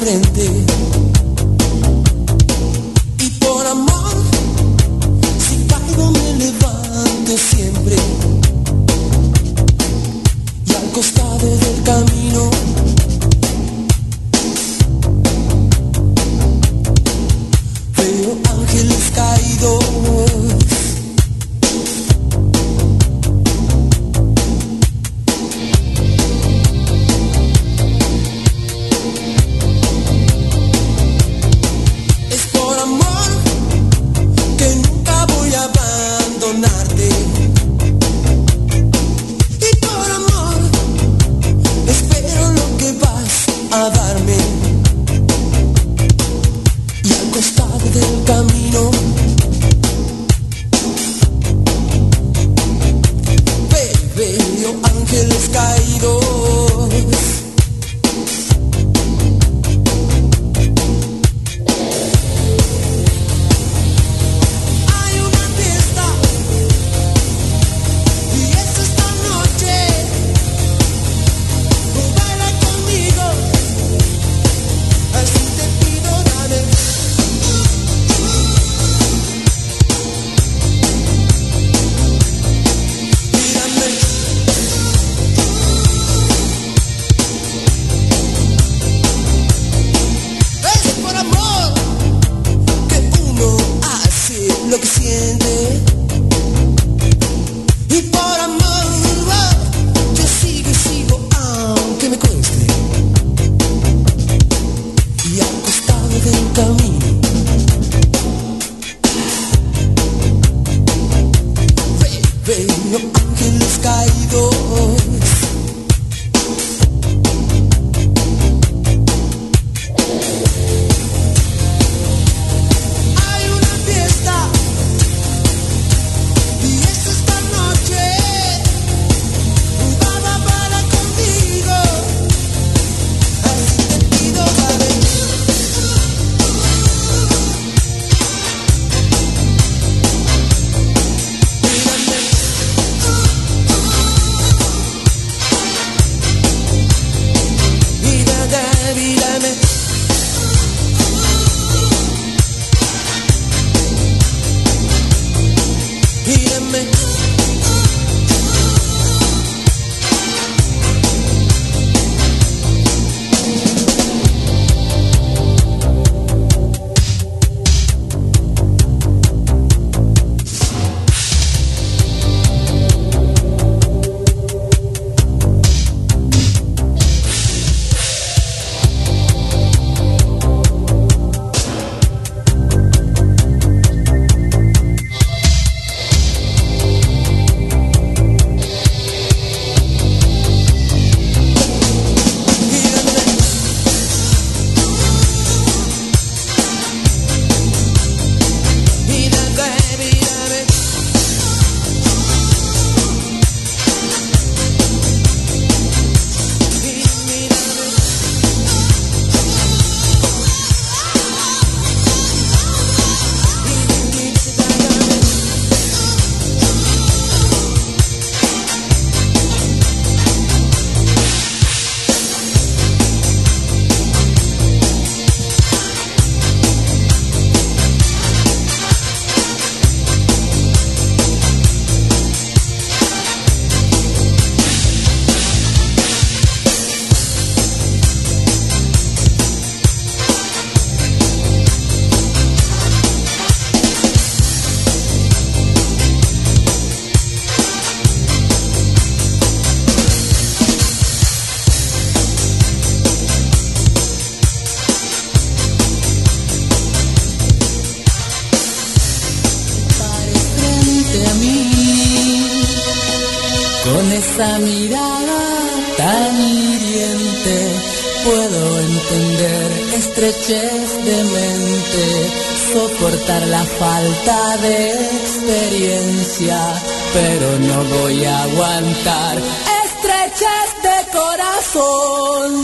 frente. bello ángeles caídos. la falta de experiencia, pero no voy a aguantar estrechas de corazón.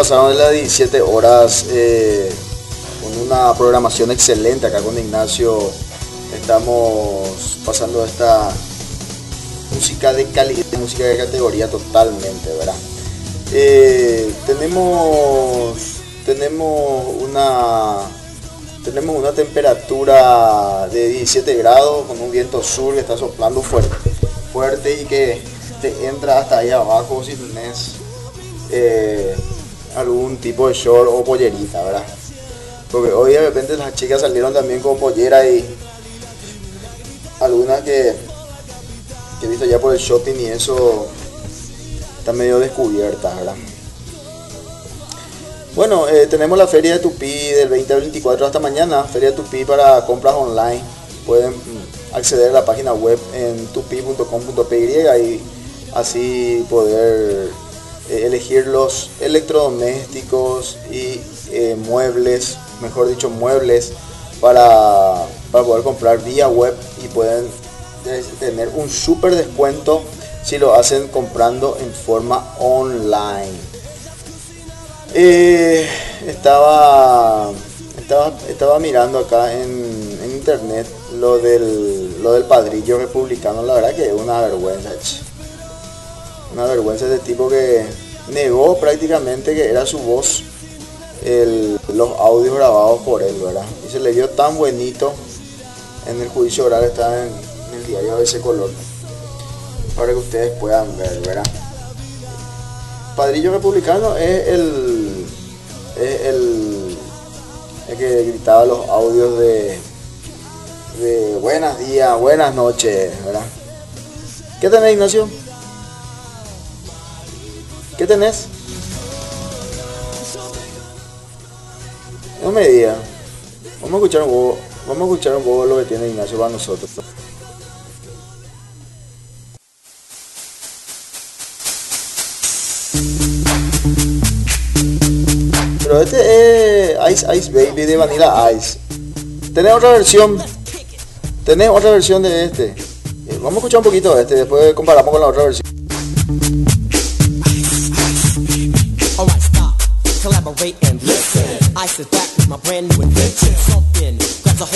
Pasaron las 17 horas eh, con una programación excelente acá con Ignacio. Estamos pasando esta música de calidad, música de categoría totalmente, ¿verdad? Eh, tenemos tenemos una tenemos una temperatura de 17 grados con un viento sur que está soplando fuerte, fuerte y que te entra hasta ahí abajo si tenés eh, algún tipo de short o pollerita, ¿verdad? Porque hoy de repente las chicas salieron también con pollera y algunas que, he visto ya por el shopping y eso está medio descubierta, ¿verdad? Bueno, eh, tenemos la feria de Tupi del 20 al 24 hasta mañana, feria de para compras online. Pueden mm, acceder a la página web en tupi.com.py y así poder elegir los electrodomésticos y eh, muebles, mejor dicho muebles, para, para poder comprar vía web y pueden eh, tener un súper descuento si lo hacen comprando en forma online. Eh, estaba, estaba, estaba mirando acá en, internet lo del, lo del padrillo republicano, la verdad que es una vergüenza. Una vergüenza de tipo que negó prácticamente que era su voz el- los audios grabados por él, ¿verdad? Y se le vio tan bonito en el juicio oral está en, el diario de ese color para que ustedes puedan ver, ¿verdad? Padrillo Republicano es el, es el, el que gritaba los audios de, de buenos días, buenas noches, ¿verdad? ¿Qué tenés, Ignacio? ¿Qué tenés? No me digas. Vamos a escuchar un poco, vamos a escuchar un poco lo que tiene Ignacio para nosotros. Pero este es Ice Ice Baby de Vanilla Ice. Tenés otra versión. Tenés otra versión de este. Eh, Vamos a escuchar un poquito este, después comparamos con la otra versión.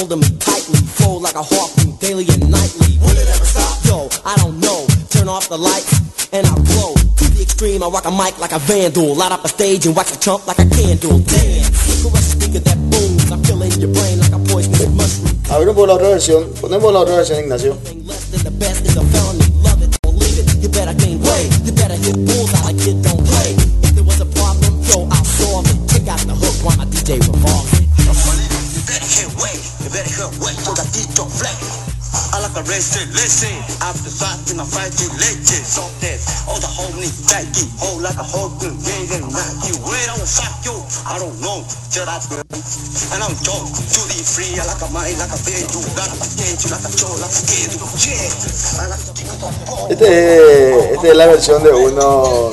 Hold me tightly, flow like a harpoon daily and nightly. Will it ever stop? Yo, I don't know. Turn off the lights and I'll glow. To the extreme, I rock a mic like a vandal. Light up a stage and wax a chump like a candle. Dance, caress the speaker that booms. I feel in your brain like a poisonous mushroom. A ver un la otra versión. Ponemos la otra versión, Ignacio. I don't know. Este es, este es la versión de tempo.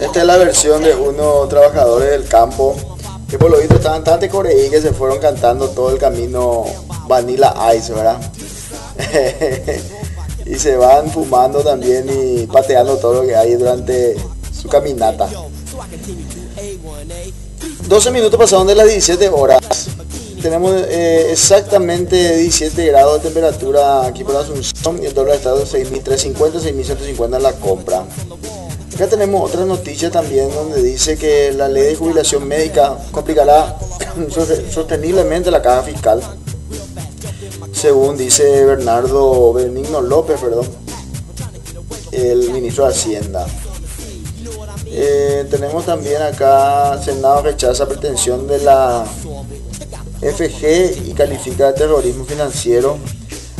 Esta es la versión de unos trabajadores del campo que por lo visto estaban tan de Coreí que se fueron cantando todo el camino Vanilla Ice, ¿verdad? y se van fumando también y pateando todo lo que hay durante su caminata. 12 minutos pasaron de las 17 horas. Tenemos eh, exactamente 17 grados de temperatura aquí por Asunción y el dólar está en 6.350, 6.150 en la compra. Acá tenemos otra noticia también donde dice que la ley de jubilación médica complicará sosteniblemente la caja fiscal. Según dice Bernardo Benigno López, perdón, el ministro de Hacienda. Eh, tenemos también acá, Senado rechaza pretensión de la FG y califica de terrorismo financiero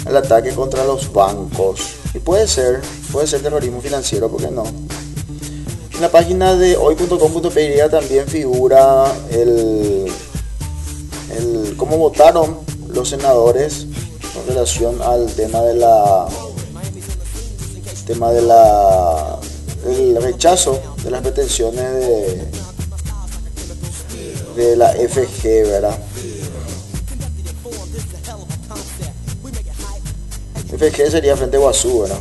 el ataque contra los bancos. Y puede ser, puede ser terrorismo financiero, ¿por qué no? En la página de hoy.com.py también figura el, cómo votaron los senadores en relación al tema de la tema de la el rechazo de las pretensiones de de la FG, ¿verdad? FG sería frente a Guazú, ¿verdad?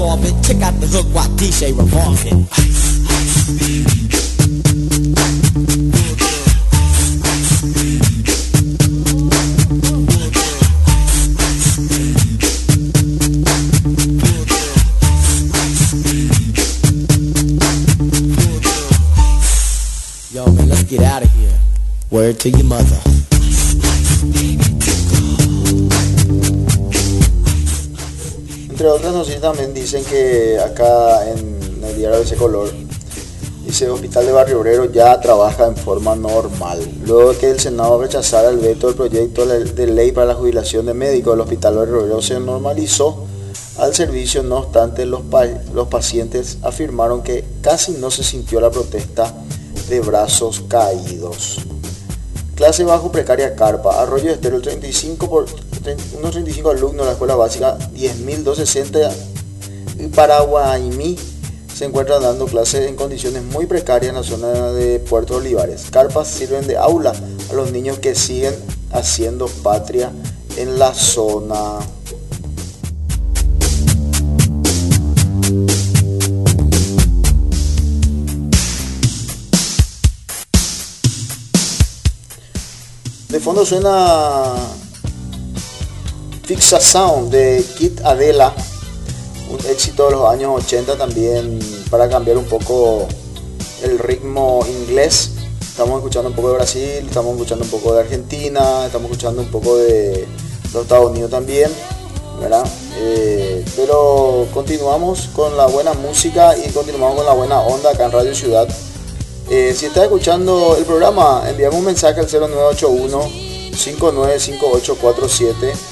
orbit. Check out the hook while DJ revolves it. Word to your mother. Entre otras noticias también dicen que acá en el diario de ese color dice Hospital de Barrio Obrero ya trabaja en forma normal. Luego de que el Senado rechazara el veto del proyecto de ley para la jubilación de médicos, el Hospital Barrio Obrero se normalizó al servicio. No obstante, los, pa- los pacientes afirmaron que casi no se sintió la protesta de brazos caídos. Clase bajo precaria carpa. Arroyo Estero, el 35 por, tre- unos 35 alumnos de la escuela básica, 10.260 paraguaymi se encuentran dando clases en condiciones muy precarias en la zona de Puerto Olivares. Carpas sirven de aula a los niños que siguen haciendo patria en la zona. De fondo suena Fixa Sound de Kit Adela, un éxito de los años 80 también para cambiar un poco el ritmo inglés. Estamos escuchando un poco de Brasil, estamos escuchando un poco de Argentina, estamos escuchando un poco de los Estados Unidos también, ¿verdad? Eh, pero continuamos con la buena música y continuamos con la buena onda acá en Radio Ciudad. Eh, si estás escuchando el programa, enviamos un mensaje al 0981 595847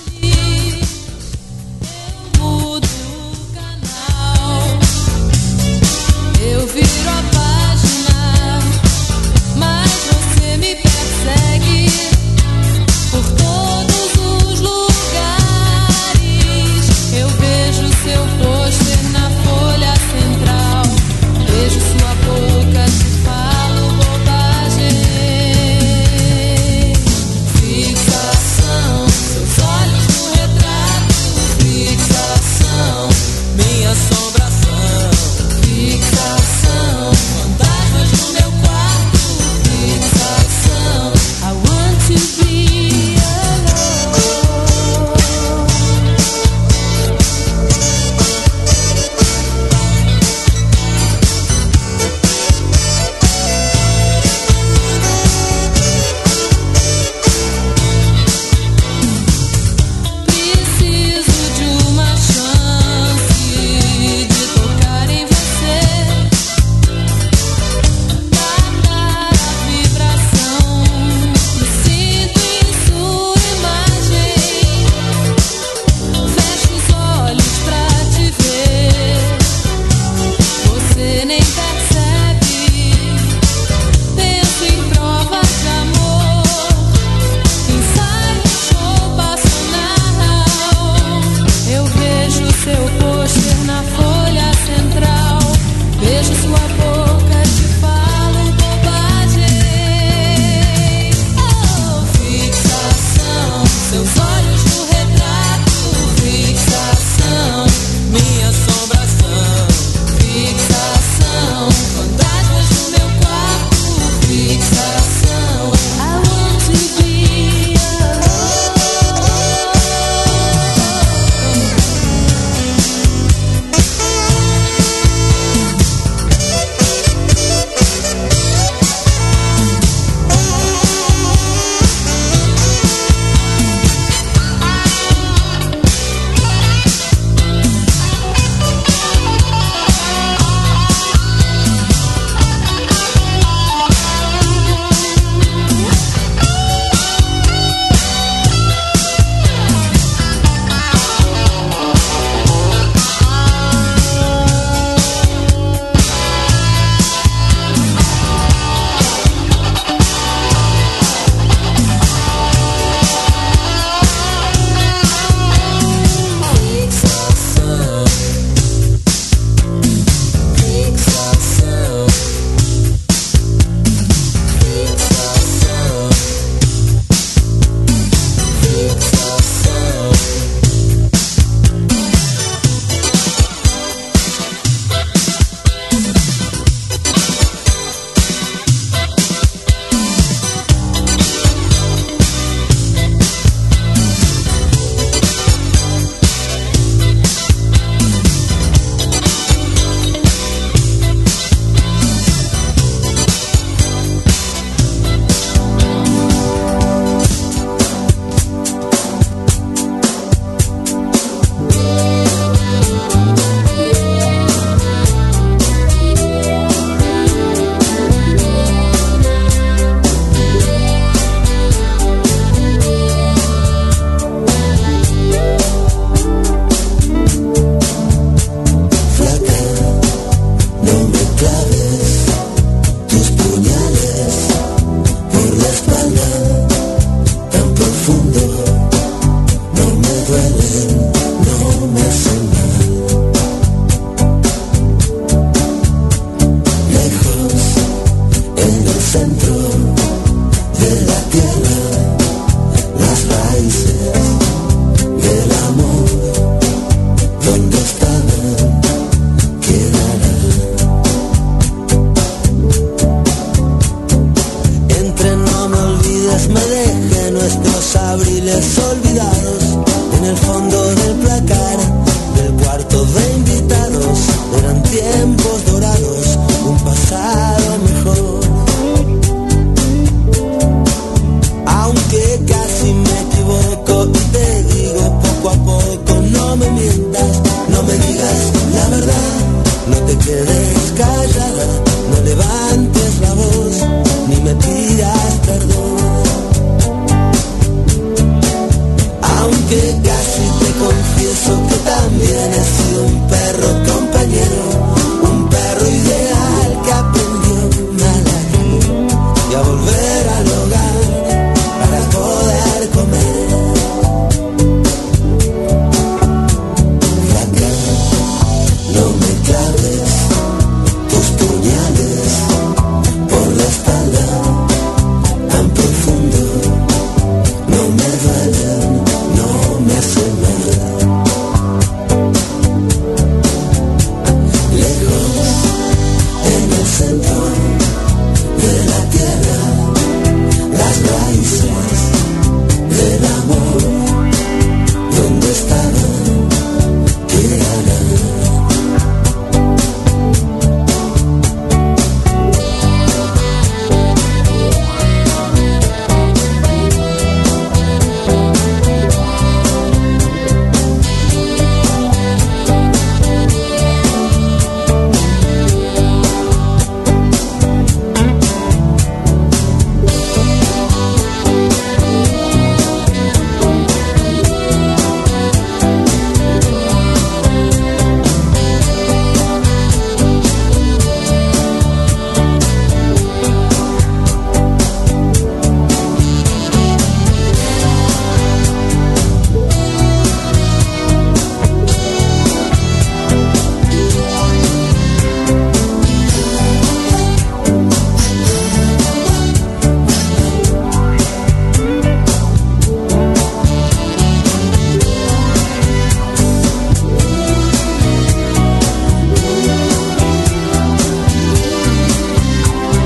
nació un perro con